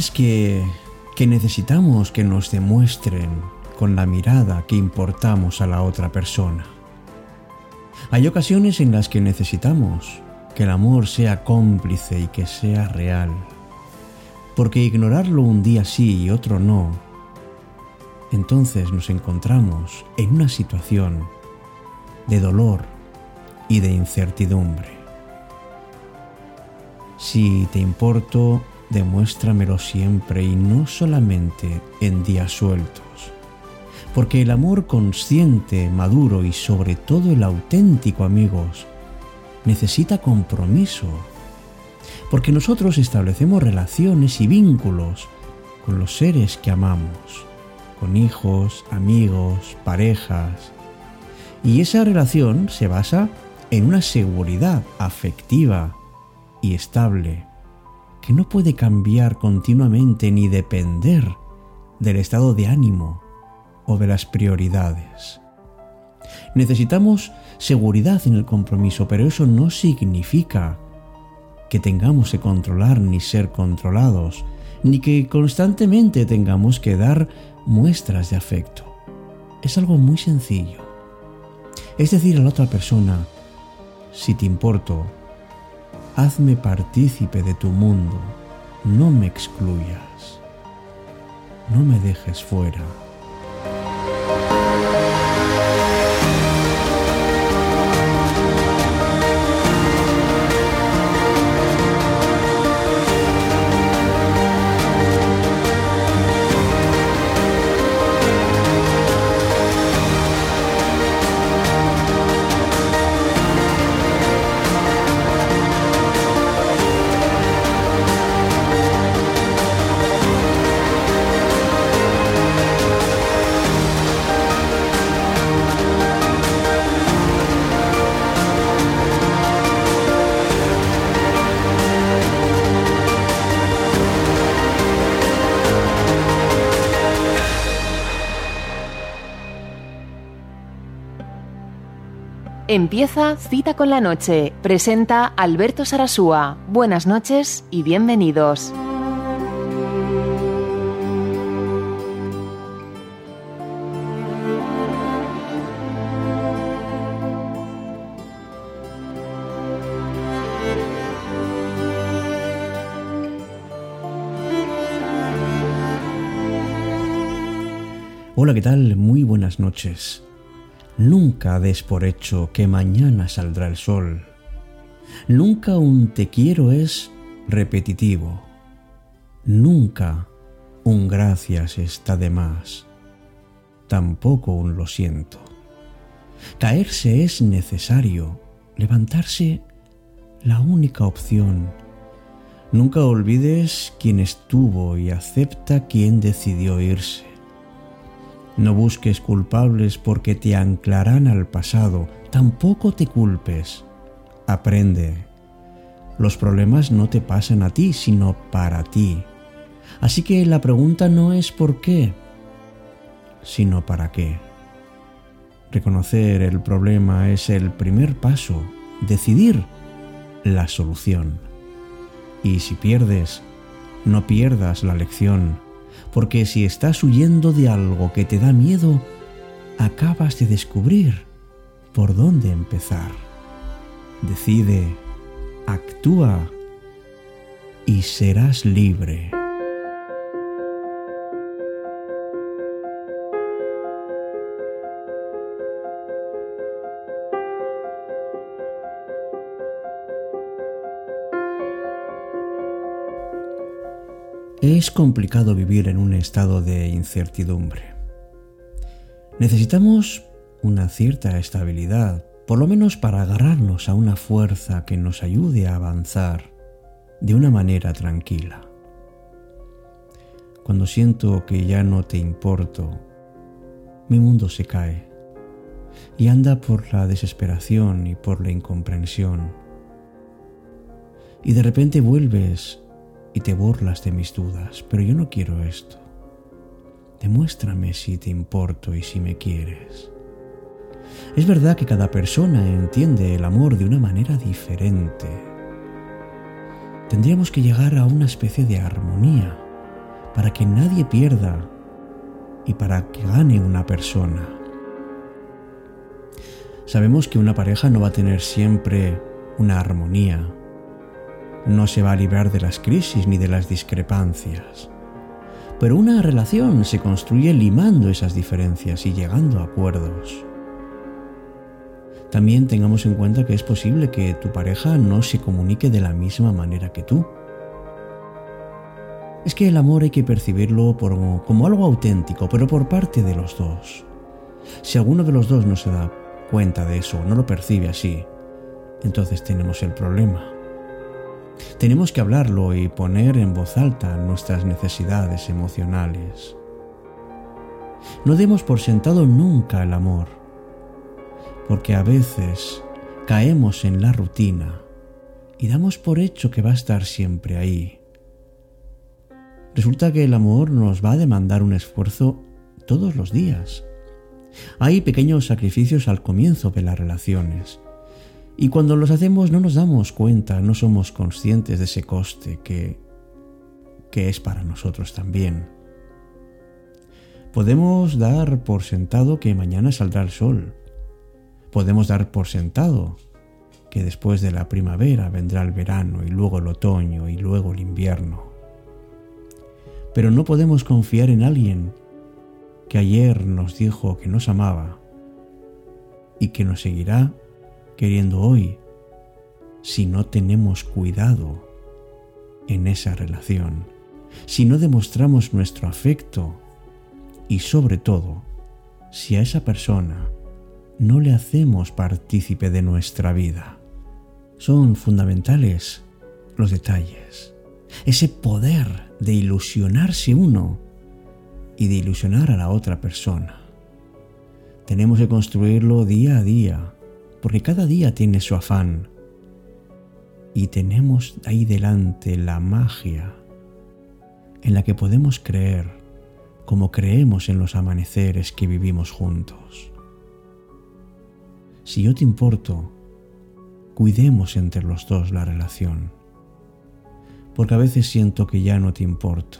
veces que, que necesitamos que nos demuestren con la mirada que importamos a la otra persona. Hay ocasiones en las que necesitamos que el amor sea cómplice y que sea real. Porque ignorarlo un día sí y otro no, entonces nos encontramos en una situación de dolor y de incertidumbre. Si te importo, demuéstramelo siempre y no solamente en días sueltos. Porque el amor consciente, maduro y sobre todo el auténtico, amigos, necesita compromiso. Porque nosotros establecemos relaciones y vínculos con los seres que amamos, con hijos, amigos, parejas. Y esa relación se basa en una seguridad afectiva y estable que no puede cambiar continuamente ni depender del estado de ánimo o de las prioridades. Necesitamos seguridad en el compromiso, pero eso no significa que tengamos que controlar ni ser controlados, ni que constantemente tengamos que dar muestras de afecto. Es algo muy sencillo. Es decir a la otra persona, si te importo, hazme partícipe de tu mundo, no me excluyas, no me dejes fuera. Empieza Cita con la Noche. Presenta Alberto Sarasúa. Buenas noches y bienvenidos. Hola, ¿qué tal? Muy buenas noches. Nunca des por hecho que mañana saldrá el sol. Nunca un te quiero es repetitivo. Nunca un gracias está de más. Tampoco un lo siento. Caerse es necesario, levantarse la única opción. Nunca olvides quién estuvo y acepta quién decidió irse. No busques culpables porque te anclarán al pasado. Tampoco te culpes. Aprende. Los problemas no te pasan a ti, sino para ti. Así que la pregunta no es por qué, sino para qué. Reconocer el problema es el primer paso. Decidir la solución. Y si pierdes, no pierdas la lección porque si estás huyendo de algo que te da miedo, acabas de descubrir por dónde empezar. Decide, actúa y serás libre. Es complicado vivir en un estado de incertidumbre. Necesitamos una cierta estabilidad, por lo menos para agarrarnos a una fuerza que nos ayude a avanzar de una manera tranquila. Cuando siento que ya no te importo, mi mundo se cae y anda por la desesperación y por la incomprensión. Y de repente vuelves y te burlas de mis dudas, pero yo no quiero esto. Demuéstrame si te importo y si me quieres. Es verdad que cada persona entiende el amor de una manera diferente. Tendríamos que llegar a una especie de armonía para que nadie pierda y para que gane una persona. Sabemos que una pareja no va a tener siempre una armonía, no se va a librar de las crisis ni de las discrepancias. Pero una relación se construye limando esas diferencias y llegando a acuerdos. También tengamos en cuenta que es posible que tu pareja no se comunique de la misma manera que tú. Es que el amor hay que percibirlo como algo auténtico, pero por parte de los dos. Si alguno de los dos no se da cuenta de eso, no lo percibe así, entonces tenemos el problema. Tenemos que hablarlo y poner en voz alta nuestras necesidades emocionales. No demos por sentado nunca el amor, porque a veces caemos en la rutina y damos por hecho que va a estar siempre ahí. Resulta que el amor nos va a demandar un esfuerzo todos los días. Hay pequeños sacrificios al comienzo de las relaciones y cuando los hacemos no nos damos cuenta, no somos conscientes de ese coste que, que es para nosotros también. Podemos dar por sentado que mañana saldrá el sol. Podemos dar por sentado que después de la primavera vendrá el verano y luego el otoño y luego el invierno. Pero no podemos confiar en alguien que ayer nos dijo que nos amaba y que nos seguirá queriendo hoy si no tenemos cuidado en esa relación, si no demostramos nuestro afecto y sobre todo si a esa persona no le hacemos partícipe de nuestra vida. Son fundamentales los detalles, ese poder de ilusionarse uno y de ilusionar a la otra persona. Tenemos que construirlo día a día, porque cada día tiene su afán. Y tenemos ahí delante la magia en la que podemos creer como creemos en los amaneceres que vivimos juntos. Si yo te importo, cuidemos entre los dos la relación, porque a veces siento que ya no te importo.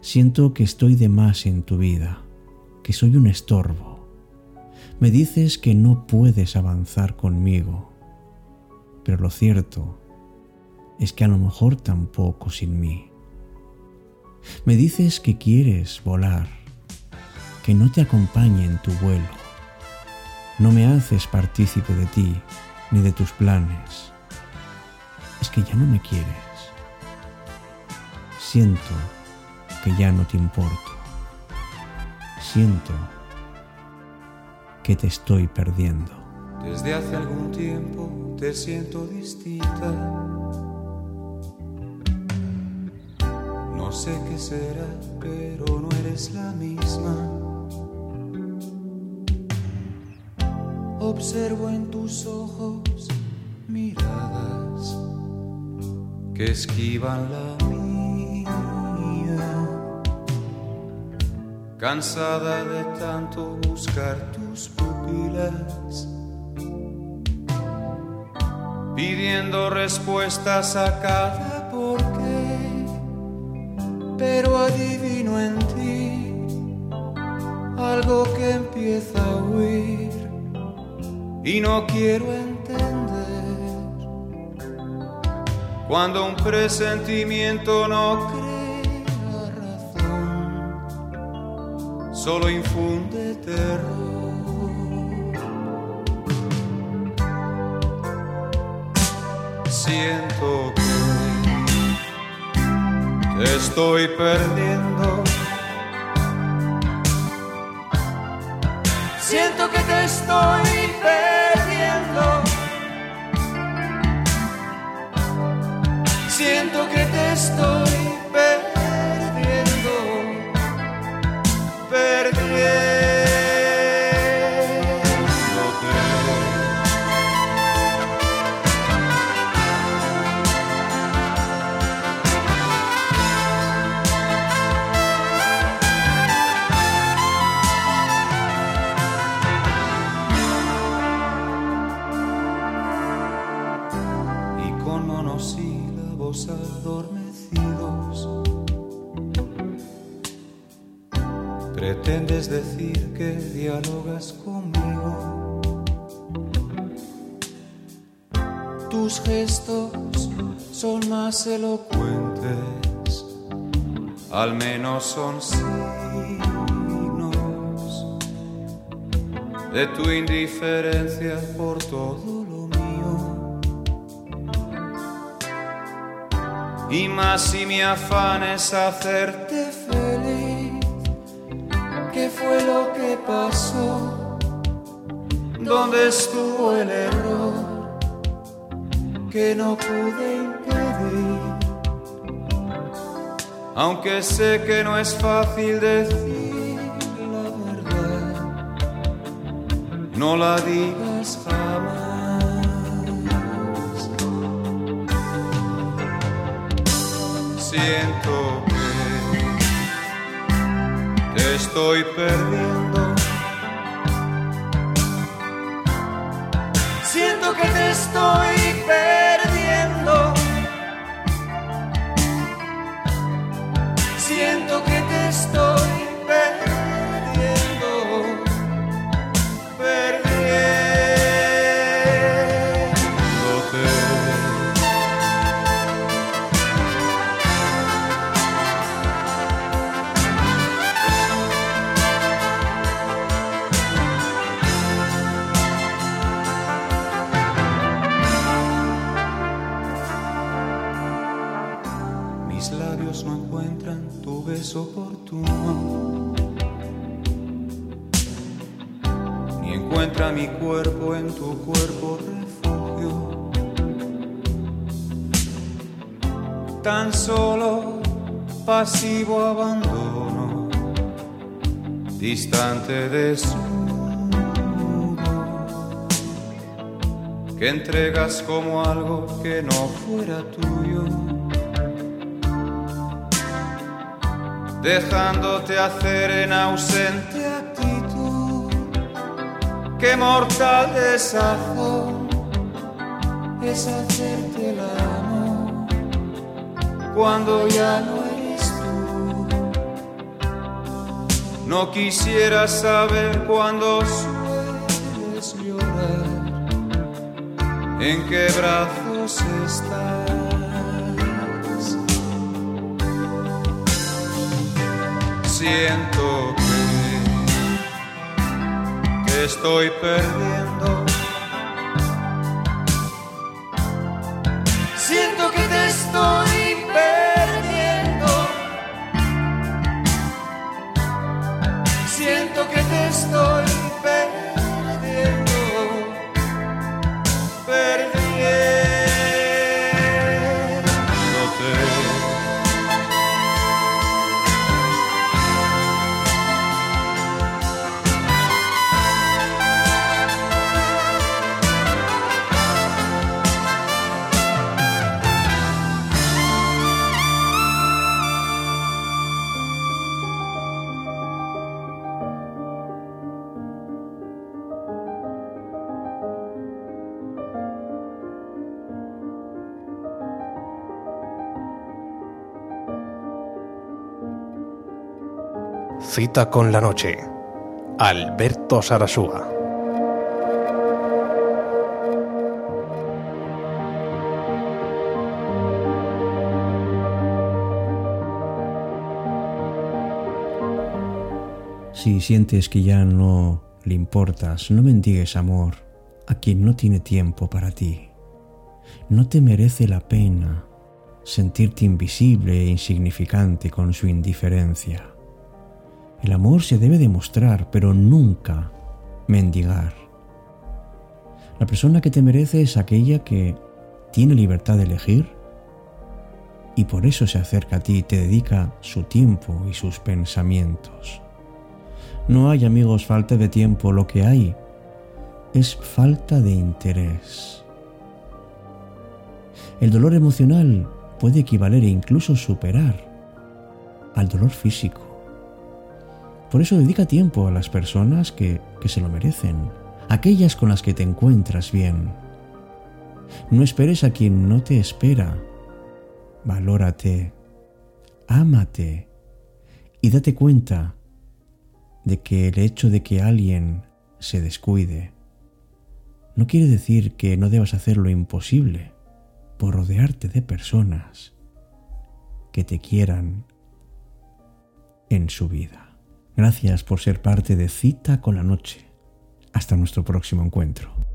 Siento que estoy de más en tu vida, que soy un estorbo me dices que no puedes avanzar conmigo, pero lo cierto es que a lo mejor tampoco sin mí. Me dices que quieres volar, que no te acompañe en tu vuelo. No me haces partícipe de ti ni de tus planes. Es que ya no me quieres. Siento que ya no te importo. Siento que te estoy perdiendo. Desde hace algún tiempo te siento distinta. No sé qué será, pero no eres la misma. Observo en tus ojos miradas que esquivan la cansada de tanto buscar pupilas, pidiendo respuestas a cada por qué, pero adivino en ti algo que empieza a huir y no quiero entender cuando un presentimiento no cree solo infunde terror. Siento que te estoy perdiendo. Siento que te estoy perdiendo. Siento que te estoy adormecidos. Pretendes decir que dialogas conmigo. Tus gestos son más elocuentes, al menos son signos de tu indiferencia por todo Y más si mi afán es hacerte feliz, ¿qué fue lo que pasó? ¿Dónde estuvo el error que no pude impedir? Aunque sé que no es fácil decir no la digas jamás. Siento que te estoy perdiendo. Siento que te estoy oportuno. Ni encuentra mi cuerpo en tu cuerpo refugio. Tan solo pasivo abandono, distante de su que entregas como algo que no fuera tuyo. Dejándote hacer en ausente actitud. Qué mortal desazón es hacerte el amor cuando ya no eres tú. No quisiera saber cuándo sueles llorar, en qué brazos estás. Siento que estoy perdiendo. Siento que te estoy Cita con la noche. Alberto Sarasúa. Si sientes que ya no le importas, no mendigues amor a quien no tiene tiempo para ti. No te merece la pena sentirte invisible e insignificante con su indiferencia. El amor se debe demostrar, pero nunca mendigar. La persona que te merece es aquella que tiene libertad de elegir y por eso se acerca a ti y te dedica su tiempo y sus pensamientos. No hay amigos falta de tiempo, lo que hay es falta de interés. El dolor emocional puede equivaler e incluso superar al dolor físico. Por eso dedica tiempo a las personas que, que se lo merecen, aquellas con las que te encuentras bien. No esperes a quien no te espera. Valórate, ámate y date cuenta de que el hecho de que alguien se descuide no quiere decir que no debas hacer lo imposible por rodearte de personas que te quieran en su vida. Gracias por ser parte de Cita con la Noche. Hasta nuestro próximo encuentro.